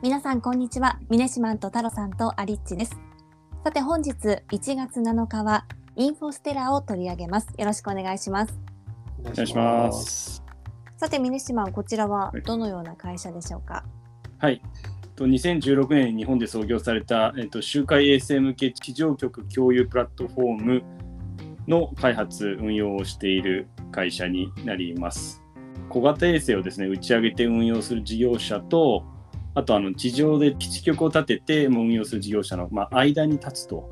皆さんこんにちはミネシマンと太郎さんとアリッチですさて本日1月7日はインフォステラを取り上げますよろしくお願いしますお願いします。さてミネシマンこちらはどのような会社でしょうか？はい。と2016年に日本で創業された、えっと、周回衛星向け地上局共有プラットフォームの開発、運用をしている会社になります。小型衛星をですね、打ち上げて運用する事業者と、あとあの地上で基地局を建てて運用する事業者の、まあ、間に立つと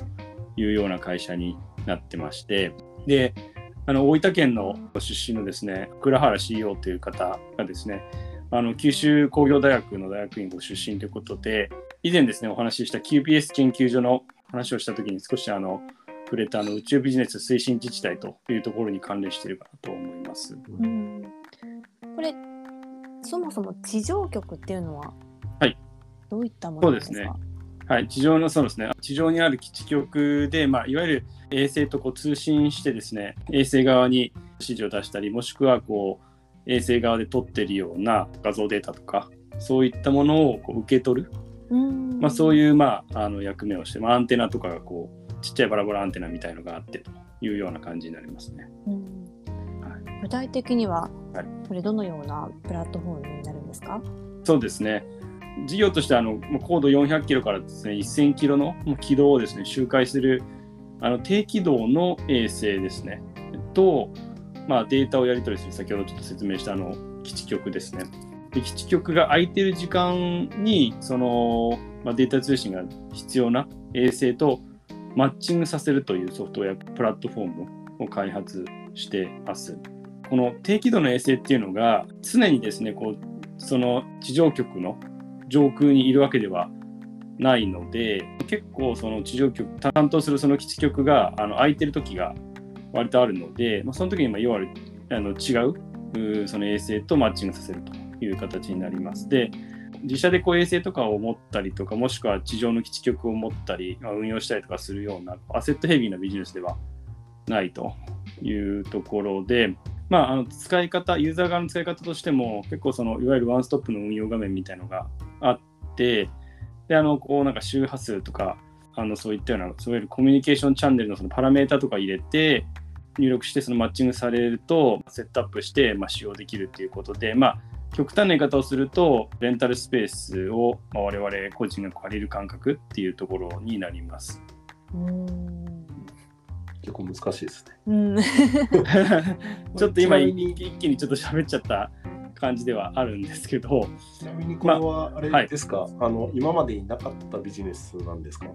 いうような会社になってまして、で、あの大分県の出身のですね、倉原 CEO という方がですね、あの九州工業大学の大学院ご出身ということで、以前ですね、お話しした QPS 研究所の話をしたときに少しあの触れたあの宇宙ビジネス推進自治体というところに関連しているかと思います。うんこれそもそも地上局っていうのはどういったものですか？そうですはい、地上のそうですね、地上にある基地局で、まあ、いわゆる衛星とこう通信してですね、衛星側に指示を出したり、もしくはこう衛星側で撮っているような画像データとか、そういったものをこう受け取る、うん。まあ、そういう、まあ、あの役目をして、まあ、アンテナとかがこうちっちゃいバラバラアンテナみたいのがあってというような感じになりますね。うん。はい。具体的にははい。これどのようなプラットフォームになるんですか？そうですね。事業としてあの高度400キロからですね1000キロの軌道をですね周回するあの低軌道の衛星ですね。と、まあ、データをやり取りする先ほどちょっと説明したあの基地局ですね。で基地局が空いてる時間にその、まあ、データ通信が必要な衛星とマッチングさせるというソフトウェアプラットフォームを開発してます。この低軌道の衛星っていうのが常にですねこうその地上局の上空にいるわけではないので結構その地上局担当するその基地局があの空いてる時が割とあるので、まあ、その時にまあ要はあの違ううその衛星とマッチングさせるという形になります。で自社でこう衛星とかを持ったりとかもしくは地上の基地局を持ったりまあ運用したりとかするようなアセットヘビーなビジネスではないというところで、まあ、あの使い方、ユーザー側の使い方としても、結構そのいわゆるワンストップの運用画面みたいのがあって、で、あの、こうなんか周波数とか、あのそういったような、そういうコミュニケーションチャンネルのそのパラメータとか入れて、入力してそのマッチングされると、セットアップして、まあ、使用できるということで、まあ、極端な言い方をすると、レンタルスペースを、まあ、我々個人が借りる感覚っていうところになります。うん結構難しいですね。うん ちょっと今一気にちょっと喋っちゃった感じではあるんですけど、ちなみにこれはあれですか、あの今までになかったビジネスなんですか？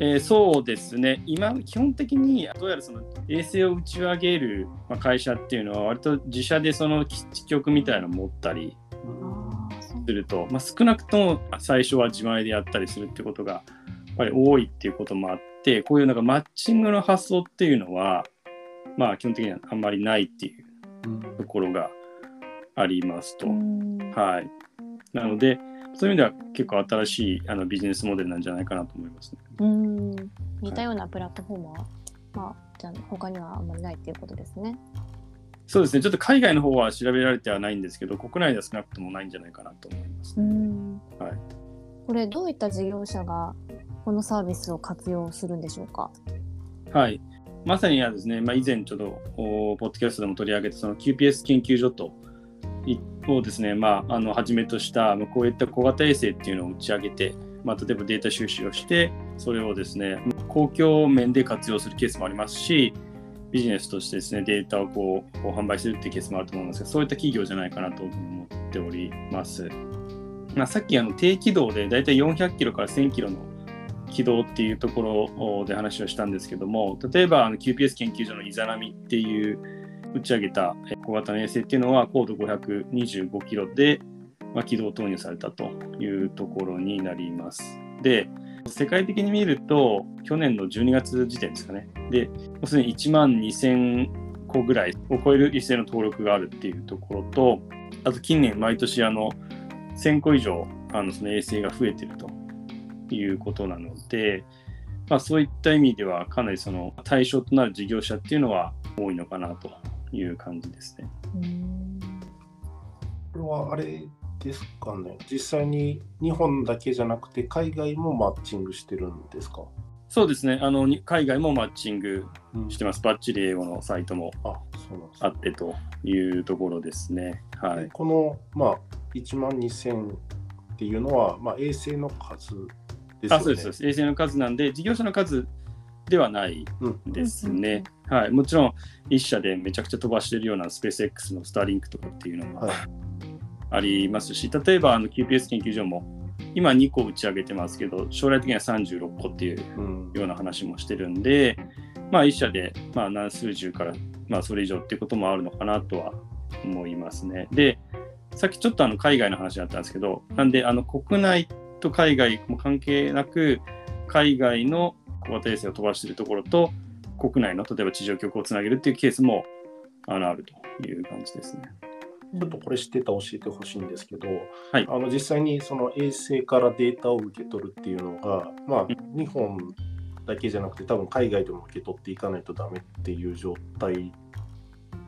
えーそうですね、今、基本的にどうやらその衛星を打ち上げるまあ会社っていうのは、割と自社でその基地局みたいなのを持ったりすると、まあ、少なくとも最初は自前でやったりするってことがやっぱり多いっていうこともあって、こういうなんかマッチングの発想っていうのは、まあ、基本的にはあんまりないっていうところがありますと。うんはい。なので、そういう意味では結構新しいあのビジネスモデルなんじゃないかなと思いますね。うん似たようなプラットフォームは、まあ、じゃあ他にはあんまりないっていうことですね。そうですね、ちょっと海外の方は調べられてはないんですけど、国内では少なくともないんじゃないかなと思います。うんはいこれどういった事業者がこのサービスを活用するんでしょうか？はい。まさにはですね、まあ、以前ちょっと、おポッドキャストでも取り上げた、その QPS 研究所と、いをですね、まあ、あの、はじめとした、まあこういった小型衛星っていうのを打ち上げて、まあ、例えばデータ収集をして、それをですね、公共面で活用するケースもありますし、ビジネスとしてですね、データをこう販売するっていうケースもあると思いますが、そういった企業じゃないかなと思っております。まあ、さっきあの低軌道でだいたい400キロから1000キロの軌道っていうところで話をしたんですけども、例えばあの QPS 研究所のイザナミっていう打ち上げた小型の衛星っていうのは高度525キロで、まあ、軌道投入されたというところになります。で、世界的に見ると、去年の12月時点ですかね。で、もうすでに1万2000個ぐらいを超える一斉の登録があるっていうところと、あと近年毎年あの1000個以上あのその衛星が増えてるということなので、まあ、そういった意味ではかなりその対象となる事業者っていうのは多いのかなという感じですね。うんこれはあれですかね、実際に日本だけじゃなくて、海外もマッチングしてるんですか？そうですね。あの海外もマッチングしてます、うん、バッチリ英語のサイトもあってというところですね。はい、この、まあ、1万2000っていうのは、まあ、衛星の数ですよね。あそうです。衛星の数なんで、事業者の数ではないですね。うん、はい、もちろん、1社でめちゃくちゃ飛ばしてるようなスペース X のスターリンクとかっていうのもありますし、はい、例えばあの QPS 研究所も今2個打ち上げてますけど、将来的には36個っていうような話もしてるんで、うん、まあ1社でまあ何数十から、まあ、それ以上っていうこともあるのかなとは思いますね。で、さっきちょっとあの海外の話だったんですけど、なんであの国内と海外も関係なく、海外の小型衛星を飛ばしているところと、国内の例えば地上局をつなげるっていうケースもあのあるという感じですね。ちょっとこれ知ってたら教えてほしいんですけど、はい、あの実際にその衛星からデータを受け取るっていうのが、まあ、日本だけじゃなくて多分海外でも受け取っていかないとダメっていう状態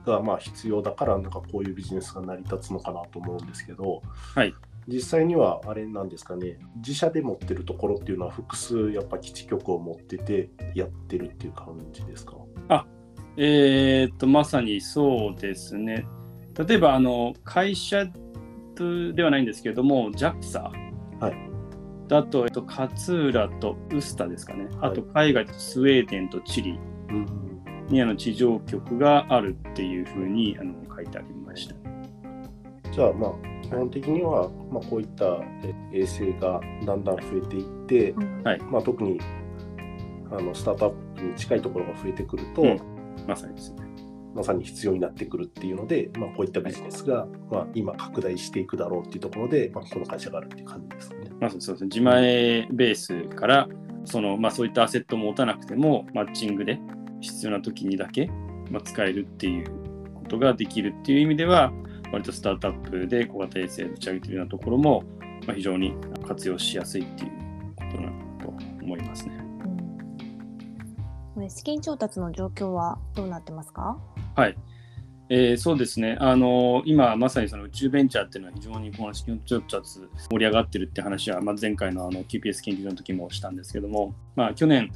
がまあ必要だからなんかこういうビジネスが成り立つのかなと思うんですけど、はい、実際にはあれなんですかね。自社で持ってるところっていうのは複数やっぱ基地局を持っててやってるっていう感じですか？あえー、っとまさにそうですね。例えばあの会社ではないんですけれども JAXA、はい、だと、えっと、勝浦とウスタですかね、あと海外とスウェーデンとチリにあの地上局があるっていうふうにあの書いてありました。じゃあまあ基本的には、まあ、こういった衛星がだんだん増えていって、はい。まあ、特にあのスタートアップに近いところが増えてくると、うん、まさにですね。まさに必要になってくるっていうので、まあ、こういったビジネスが、まあ、今拡大していくだろうっていうところで、まあ、この会社があるっていう感じですね。まあ、そうですね。自前ベースからその、まあ、そういったアセットを持たなくてもマッチングで必要な時にだけ、まあ、使えるっていうことができるっていう意味では割とスタートアップで小型衛星を打ち上げているようなところも、まあ、非常に活用しやすいっていうことなと思いますね。これ資金調達の状況はどうなってますか？はい。えー、そうですね、あのー、今まさにその宇宙ベンチャーっていうのは非常にこの資金調達盛り上がってるって話は、まあ、前回のあの QPS 研究所の時もしたんですけども、まあ、去年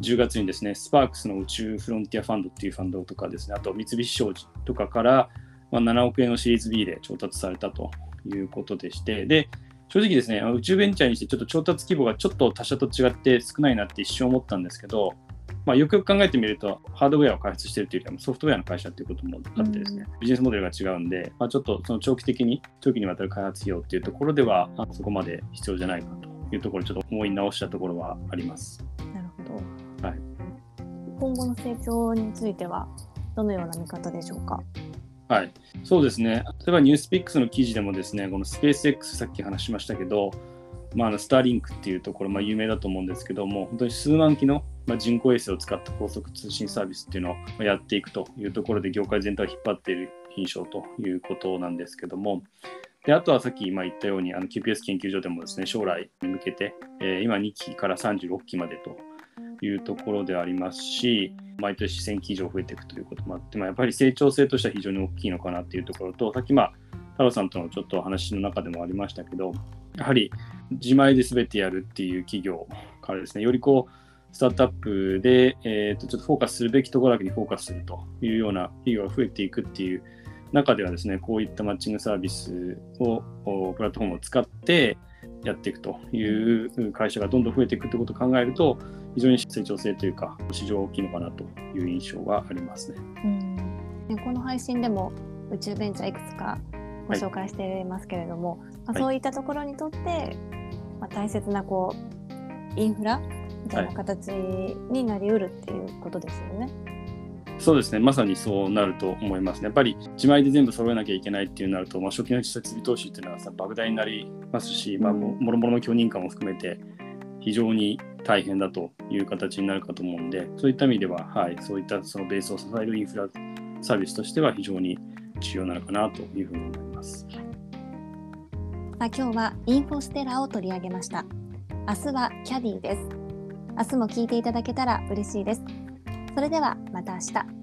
10月にですね、スパークスの宇宙フロンティアファンドっていうファンドとかですね、あと三菱商事とかから、まあ、7億円のシリーズ B で調達されたということでして、で、正直ですね、宇宙ベンチャーにしてちょっと調達規模がちょっと他社と違って少ないなって一瞬思ったんですけど、まあ、よくよく考えてみると、ハードウェアを開発しているというよりはソフトウェアの会社ということもあってですね、うん、ビジネスモデルが違うんで、まあ、ちょっとその長期的に、長期にわたる開発費用っていうところでは、そこまで必要じゃないかというところ、ちょっと思い直したところはあります。なるほど。はい。今後の成長については、どのような見方でしょうか？はい、そうですね。例えばニュースピックスの記事でもですね、このスペース X さっき話しましたけど、まあ、スターリンクっていうところ、まあ、有名だと思うんですけども、本当に数万機のま、人工衛星を使った高速通信サービスっていうのをやっていくというところで業界全体を引っ張っている印象ということなんですけども、であとはさっき今言ったようにあの QPS 研究所でもですね将来に向けて、え、今2期から36期までというところでありますし毎年1000機以上増えていくということもあって、まあ、やっぱり成長性としては非常に大きいのかなというところとさっきまあ太郎さんとのちょっと話の中でもありましたけどやはり自前で全てやるっていう企業からですねよりこうスタートアップで、えーと、ちょっとフォーカスするべきところだけにフォーカスするというような企業が増えていくっていう中ではですね、こういったマッチングサービスを、プラットフォームを使ってやっていくという会社がどんどん増えていくということを考えると、非常に成長性というか、市場大きいのかなという印象がありますね。うんこの配信でも宇宙ベンチャーいくつかご紹介していますけれども、はい、まあ、そういったところにとって、まあ、大切なこうインフラみたいな形になりうるっていうことですよね。はい、そうですね、まさにそうなると思いますね。やっぱり自前で全部揃えなきゃいけないっていうなると、まあ、初期の設備投資っていうのはさ莫大になりますし、まあ、もろもろの許認可も含めて非常に大変だという形になるかと思うんで、そういった意味では、はい、そういったそのベースを支えるインフラサービスとしては非常に重要なのかなというふうに思います。さあ今日はインフォステラを取り上げました。明日はキャディです。明日も聞いていただけたら嬉しいです。それではまた明日。